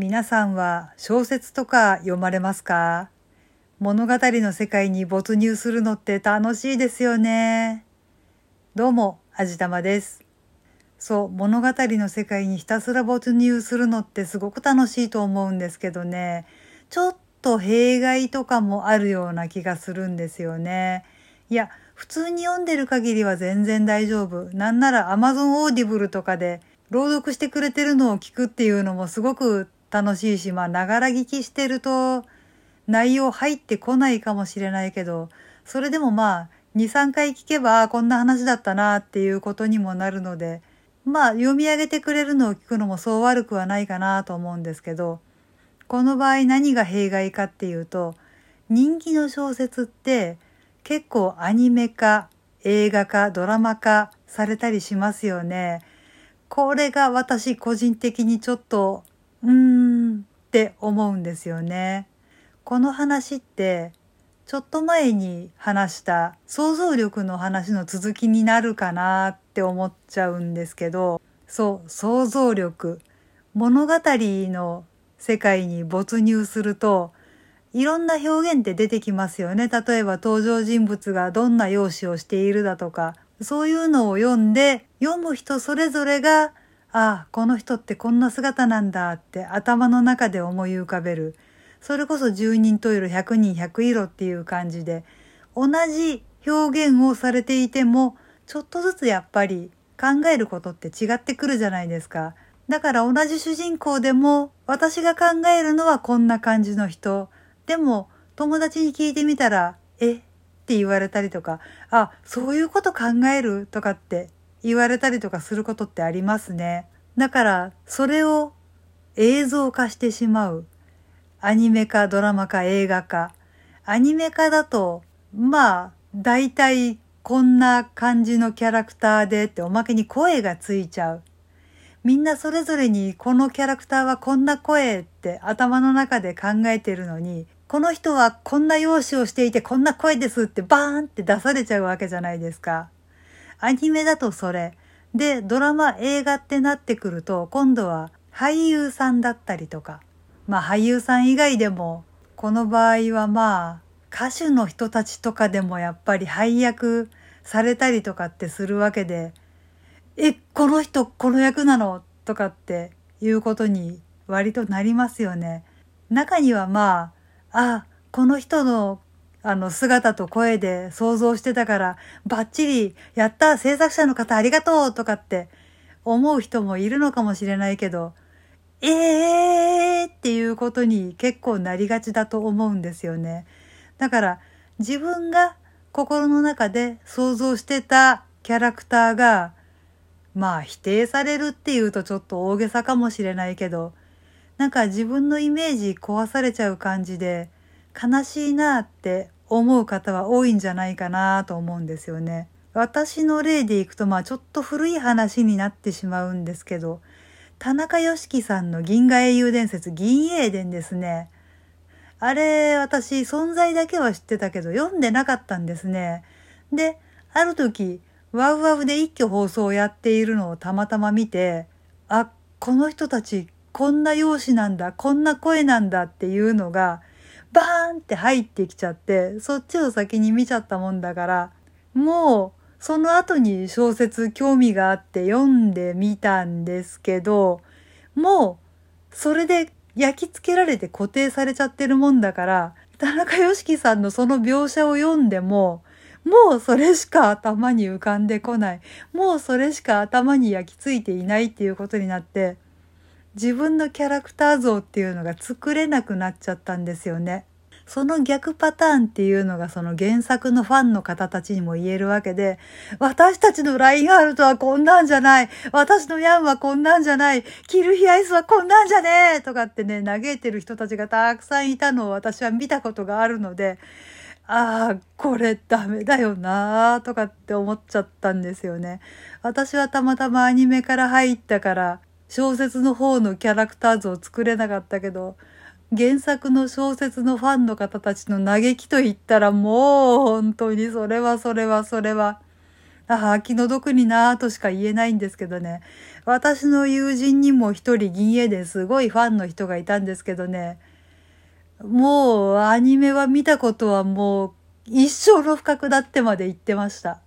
皆さんは小説とか読まれますか？物語の世界に没入するのって楽しいですよね。どうも、あじたまです。そう、物語の世界にひたすら没入するのってすごく楽しいと思うんですけどね、ちょっと弊害とかもあるような気がするんですよね。いや、普通に読んでる限りは全然大丈夫。なんなら Amazon Audible とかで朗読してくれてるのを聞くっていうのもすごく楽しいし、まあ、ながら聞きしてると、内容入ってこないかもしれないけど、それでもまあ、2、3回聞けば、こんな話だったなっていうことにもなるので、まあ、読み上げてくれるのを聞くのもそう悪くはないかなと思うんですけど、この場合何が弊害かっていうと、人気の小説って結構アニメ化、映画化、ドラマ化されたりしますよね。これが私個人的にちょっとうーんって思うんですよね。この話ってちょっと前に話した想像力の話の続きになるかなって思っちゃうんですけどそう想像力物語の世界に没入するといろんな表現って出てきますよね。例えば登場人物がどんな容姿をしているだとかそういうのを読んで読む人それぞれがああ、この人ってこんな姿なんだって頭の中で思い浮かべる。それこそ十人十色百人百色っていう感じで、同じ表現をされていても、ちょっとずつやっぱり考えることって違ってくるじゃないですか。だから同じ主人公でも、私が考えるのはこんな感じの人。でも、友達に聞いてみたら、え？って言われたりとか、あ、そういうこと考える？とかって言われたりとかすることってありますね。だからそれを映像化してしまう。アニメ化、ドラマ化、映画化。アニメ化だと、まあ、大体こんな感じのキャラクターでっておまけに声がついちゃう。みんなそれぞれにこのキャラクターはこんな声って頭の中で考えてるのに、この人はこんな容姿をしていてこんな声ですってバーンって出されちゃうわけじゃないですか。アニメだとそれ。で、ドラマ、映画ってなってくると、今度は俳優さんだったりとか。まあ俳優さん以外でも、この場合はまあ、歌手の人たちとかでもやっぱり配役されたりとかってするわけで、え、この人この役なのとかっていうことに割となりますよね。中にはまあ、あ、この人のあの姿と声で想像してたからバッチリやった制作者の方ありがとうとかって思う人もいるのかもしれないけどええーっていうことに結構なりがちだと思うんですよね。だから自分が心の中で想像してたキャラクターがまあ否定されるっていうとちょっと大げさかもしれないけどなんか自分のイメージ壊されちゃう感じで悲しいなって思う方は多いんじゃないかなと思うんですよね。私の例でいくとまあちょっと古い話になってしまうんですけど田中良樹さんの銀河英雄伝説銀英伝ですね。あれ私存在だけは知ってたけど読んでなかったんですね。で、ある時ワウワウで一挙放送をやっているのをたまたま見てあ、この人たちこんな容姿なんだ、こんな声なんだっていうのがバーンって入ってきちゃって、そっちを先に見ちゃったもんだから、もう、その後に小説興味があって読んでみたんですけど、もう、それで焼き付けられて固定されちゃってるもんだから、田中良樹さんのその描写を読んでも、もうそれしか頭に浮かんでこない。もうそれしか頭に焼き付いていないっていうことになって、自分のキャラクター像っていうのが作れなくなっちゃったんですよね。その逆パターンっていうのがその原作のファンの方たちにも言えるわけで、私たちのラインハルトはこんなんじゃない。私のヤンはこんなんじゃない。キルヒアイスはこんなんじゃねえとかってね、嘆いてる人たちがたくさんいたのを私は見たことがあるので、ああ、これダメだよなーとかって思っちゃったんですよね。私はたまたまアニメから入ったから、小説の方のキャラクター像を作れなかったけど、原作の小説のファンの方たちの嘆きと言ったらもう本当にそれはそれはそれは。ああ、気の毒になぁとしか言えないんですけどね。私の友人にも一人銀英ですごいファンの人がいたんですけどね。もうアニメは見たことはもう一生の不覚だってまで言ってました。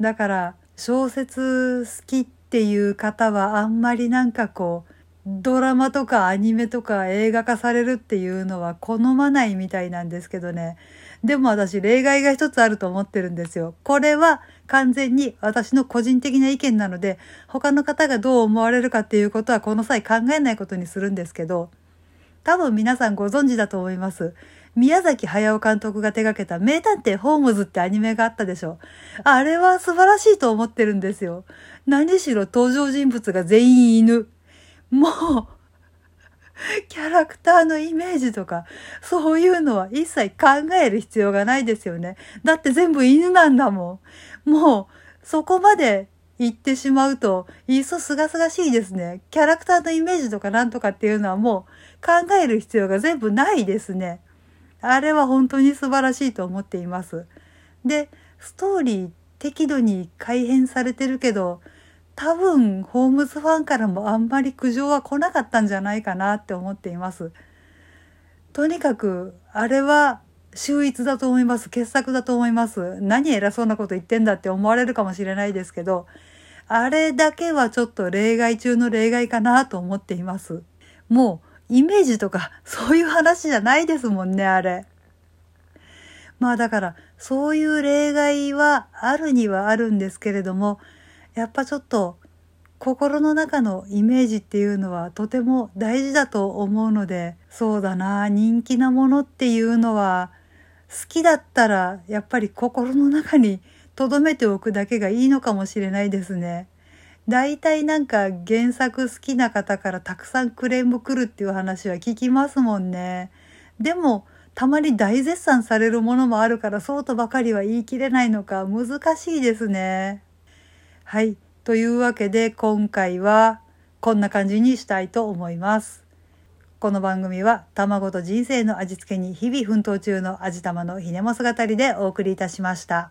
だから小説好きってっていう方はあんまりなんかこうドラマとかアニメとか映画化されるっていうのは好まないみたいなんですけどね。でも私例外が一つあると思ってるんですよ。これは完全に私の個人的な意見なので、他の方がどう思われるかっていうことはこの際考えないことにするんですけど、多分皆さんご存知だと思います。宮崎駿監督が手掛けた名探偵ホームズってアニメがあったでしょ。あれは素晴らしいと思ってるんですよ。何しろ登場人物が全員犬。もう、キャラクターのイメージとか、そういうのは一切考える必要がないですよね。だって全部犬なんだもん。もう、そこまで言ってしまうと、いっそすがすがしいですね。キャラクターのイメージとかなんとかっていうのはもう考える必要が全部ないですね。あれは本当に素晴らしいと思っています。で、ストーリー適度に改変されてるけど、多分ホームズファンからもあんまり苦情は来なかったんじゃないかなって思っています。とにかくあれは秀逸だと思います。傑作だと思います。何偉そうなこと言ってんだって思われるかもしれないですけど、あれだけはちょっと例外中の例外かなと思っています。もうイメージとかそういう話じゃないですもんね、あれ。まあだからそういう例外はあるにはあるんですけれども、やっぱちょっと心の中のイメージっていうのはとても大事だと思うのでそうだな人気なものっていうのは好きだったらやっぱり心の中に留めておくだけがいいのかもしれないですね。大体なんか原作好きな方からたくさんクレーム来るっていう話は聞きますもんね。でもたまに大絶賛されるものもあるからそうとばかりは言い切れないのか難しいですね。はい。というわけで今回はこんな感じにしたいと思います。この番組は卵と人生の味付けに日々奮闘中の味玉のひねも姿でお送りいたしました。